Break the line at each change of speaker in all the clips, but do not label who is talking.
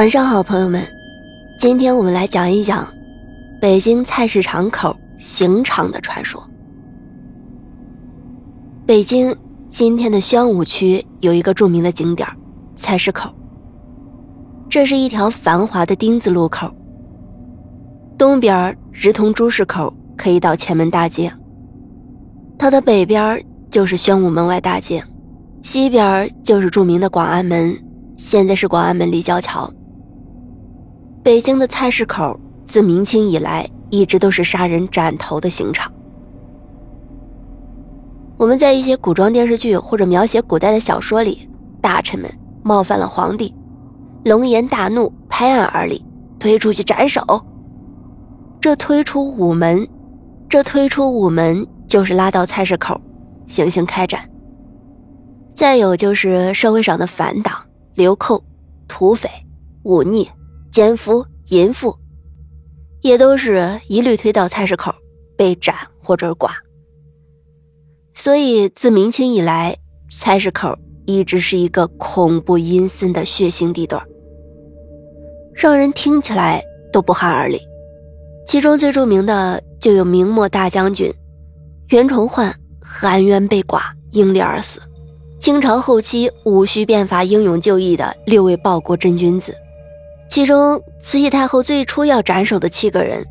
晚上好，朋友们，今天我们来讲一讲北京菜市场口刑场的传说。北京今天的宣武区有一个著名的景点菜市口，这是一条繁华的丁字路口，东边直通朱市口，可以到前门大街；它的北边就是宣武门外大街，西边就是著名的广安门，现在是广安门立交桥。北京的菜市口自明清以来一直都是杀人斩头的刑场。我们在一些古装电视剧或者描写古代的小说里，大臣们冒犯了皇帝，龙颜大怒，拍案而立，推出去斩首。这推出午门，这推出午门就是拉到菜市口，行刑开展。再有就是社会上的反党、流寇、土匪、忤逆。奸夫淫妇，也都是一律推到菜市口被斩或者剐。所以自明清以来，菜市口一直是一个恐怖阴森的血腥地段，让人听起来都不寒而栗。其中最著名的就有明末大将军袁崇焕含冤被剐，因利而死；清朝后期戊戌变法英勇就义的六位报国真君子。其中，慈禧太后最初要斩首的七个人，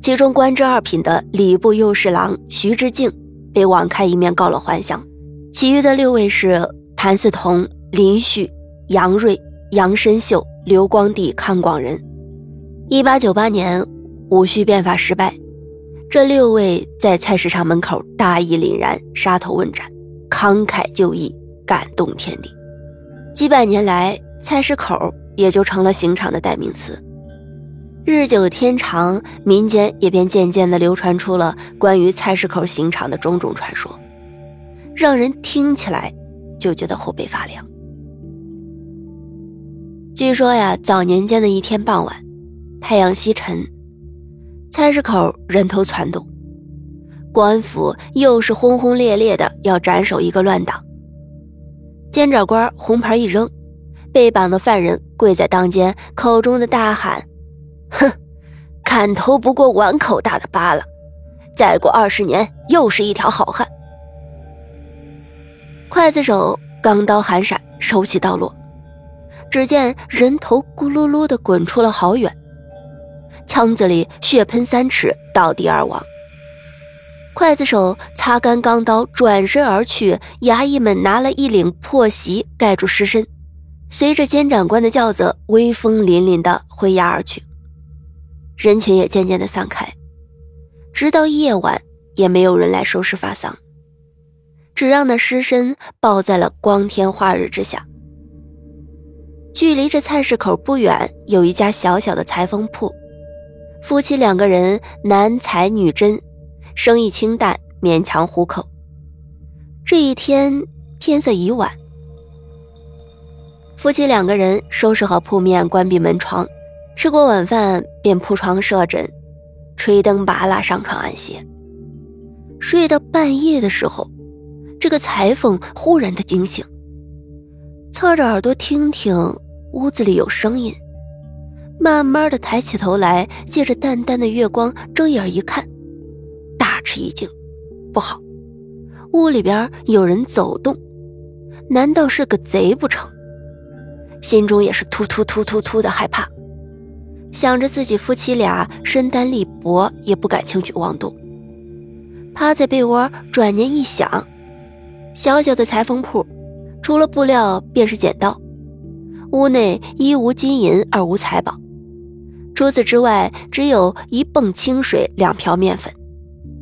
其中官至二品的礼部右侍郎徐志敬被网开一面告了还乡，其余的六位是谭嗣同、林旭、杨锐、杨深秀、刘光第、康广仁。一八九八年，戊戌变法失败，这六位在菜市场门口大义凛然，杀头问斩，慷慨就义，感动天地。几百年来，菜市口。也就成了刑场的代名词。日久天长，民间也便渐渐地流传出了关于菜市口刑场的种种传说，让人听起来就觉得后背发凉。据说呀，早年间的一天傍晚，太阳西沉，菜市口人头攒动，官府又是轰轰烈烈的要斩首一个乱党。监斩官红牌一扔。被绑的犯人跪在当间，口中的大喊：“哼，砍头不过碗口大的疤了，再过二十年又是一条好汉。”刽子手钢刀寒闪，手起刀落，只见人头咕噜噜的滚出了好远，腔子里血喷三尺，倒地而亡。刽子手擦干钢刀，转身而去，衙役们拿了一领破席盖住尸身。随着监斩官的轿子威风凛凛地挥押而去，人群也渐渐地散开，直到夜晚也没有人来收拾发丧，只让那尸身抱在了光天化日之下。距离这菜市口不远，有一家小小的裁缝铺，夫妻两个人男裁女针，生意清淡，勉强糊口。这一天天色已晚。夫妻两个人收拾好铺面，关闭门窗，吃过晚饭便铺床设枕，吹灯拔蜡上床安歇。睡到半夜的时候，这个裁缝忽然的惊醒，侧着耳朵听听屋子里有声音，慢慢的抬起头来，借着淡淡的月光睁眼一看，大吃一惊，不好，屋里边有人走动，难道是个贼不成？心中也是突突突突突的害怕，想着自己夫妻俩身单力薄，也不敢轻举妄动。趴在被窝，转念一想，小小的裁缝铺，除了布料便是剪刀，屋内一无金银，二无财宝，除此之外，只有一泵清水，两瓢面粉，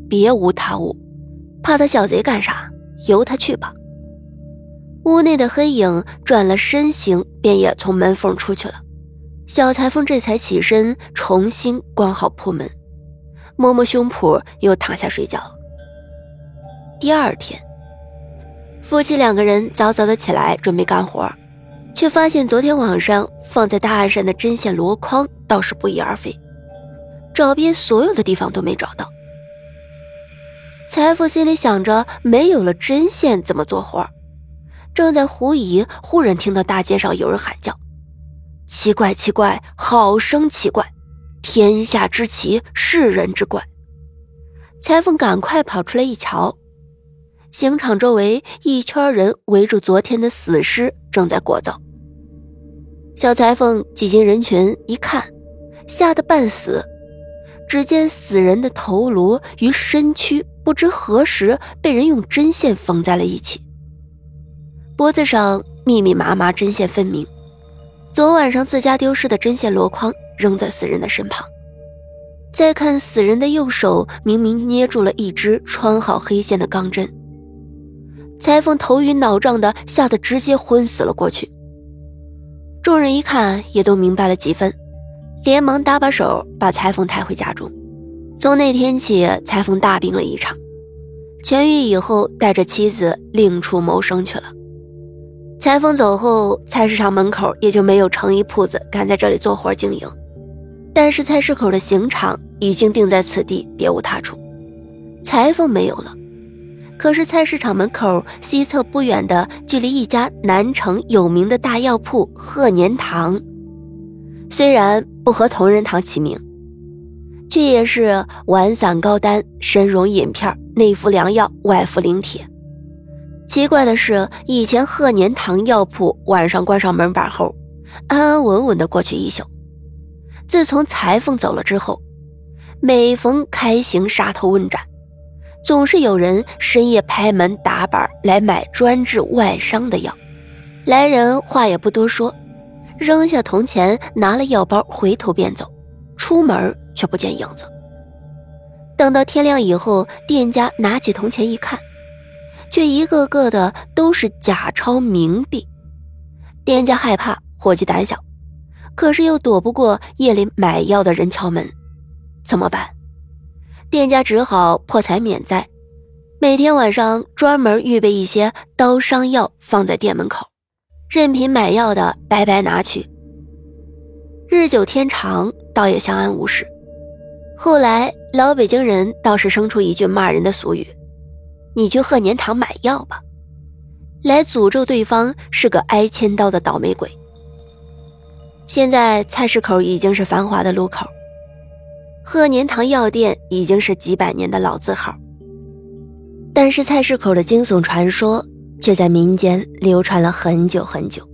别无他物。怕他小贼干啥？由他去吧。屋内的黑影转了身形，便也从门缝出去了。小裁缝这才起身，重新关好铺门，摸摸胸脯，又躺下睡觉。第二天，夫妻两个人早早的起来准备干活，却发现昨天晚上放在大案上的针线箩筐倒是不翼而飞，找遍所有的地方都没找到。裁缝心里想着，没有了针线怎么做活？正在狐疑，忽然听到大街上有人喊叫：“奇怪，奇怪，好生奇怪！天下之奇，世人之怪。裁缝赶快跑出来一瞧，刑场周围一圈人围住昨天的死尸，正在过早。小裁缝挤进人群一看，吓得半死。只见死人的头颅与身躯不知何时被人用针线缝在了一起，脖子上密密麻麻针线分明。昨晚上自家丢失的针线箩筐扔在死人的身旁，再看死人的右手，明明捏住了一只穿好黑线的钢针。裁缝头晕脑胀的，吓得直接昏死了过去。众人一看，也都明白了几分，连忙搭把手把裁缝抬回家中。从那天起，裁缝大病了一场，痊愈以后，带着妻子另处谋生去了。裁缝走后，菜市场门口也就没有成衣铺子敢在这里做活经营。但是菜市口的刑场已经定在此地，别无他处。裁缝没有了，可是菜市场门口西侧不远的，距离一家南城有名的大药铺鹤年堂，虽然不和同仁堂齐名，却也是丸散膏丹，参茸饮片，内服良药，外服灵铁。奇怪的是，以前鹤年堂药铺晚上关上门板后，安安稳稳的过去一宿。自从裁缝走了之后，每逢开行杀头问斩，总是有人深夜拍门打板来买专治外伤的药。来人话也不多说，扔下铜钱，拿了药包，回头便走，出门却不见影子。等到天亮以后，店家拿起铜钱一看。却一个个的都是假钞冥币，店家害怕，伙计胆小，可是又躲不过夜里买药的人敲门，怎么办？店家只好破财免灾，每天晚上专门预备一些刀伤药放在店门口，任凭买药的白白拿去。日久天长，倒也相安无事。后来老北京人倒是生出一句骂人的俗语。你去鹤年堂买药吧，来诅咒对方是个挨千刀的倒霉鬼。现在菜市口已经是繁华的路口，鹤年堂药店已经是几百年的老字号，但是菜市口的惊悚传说却在民间流传了很久很久。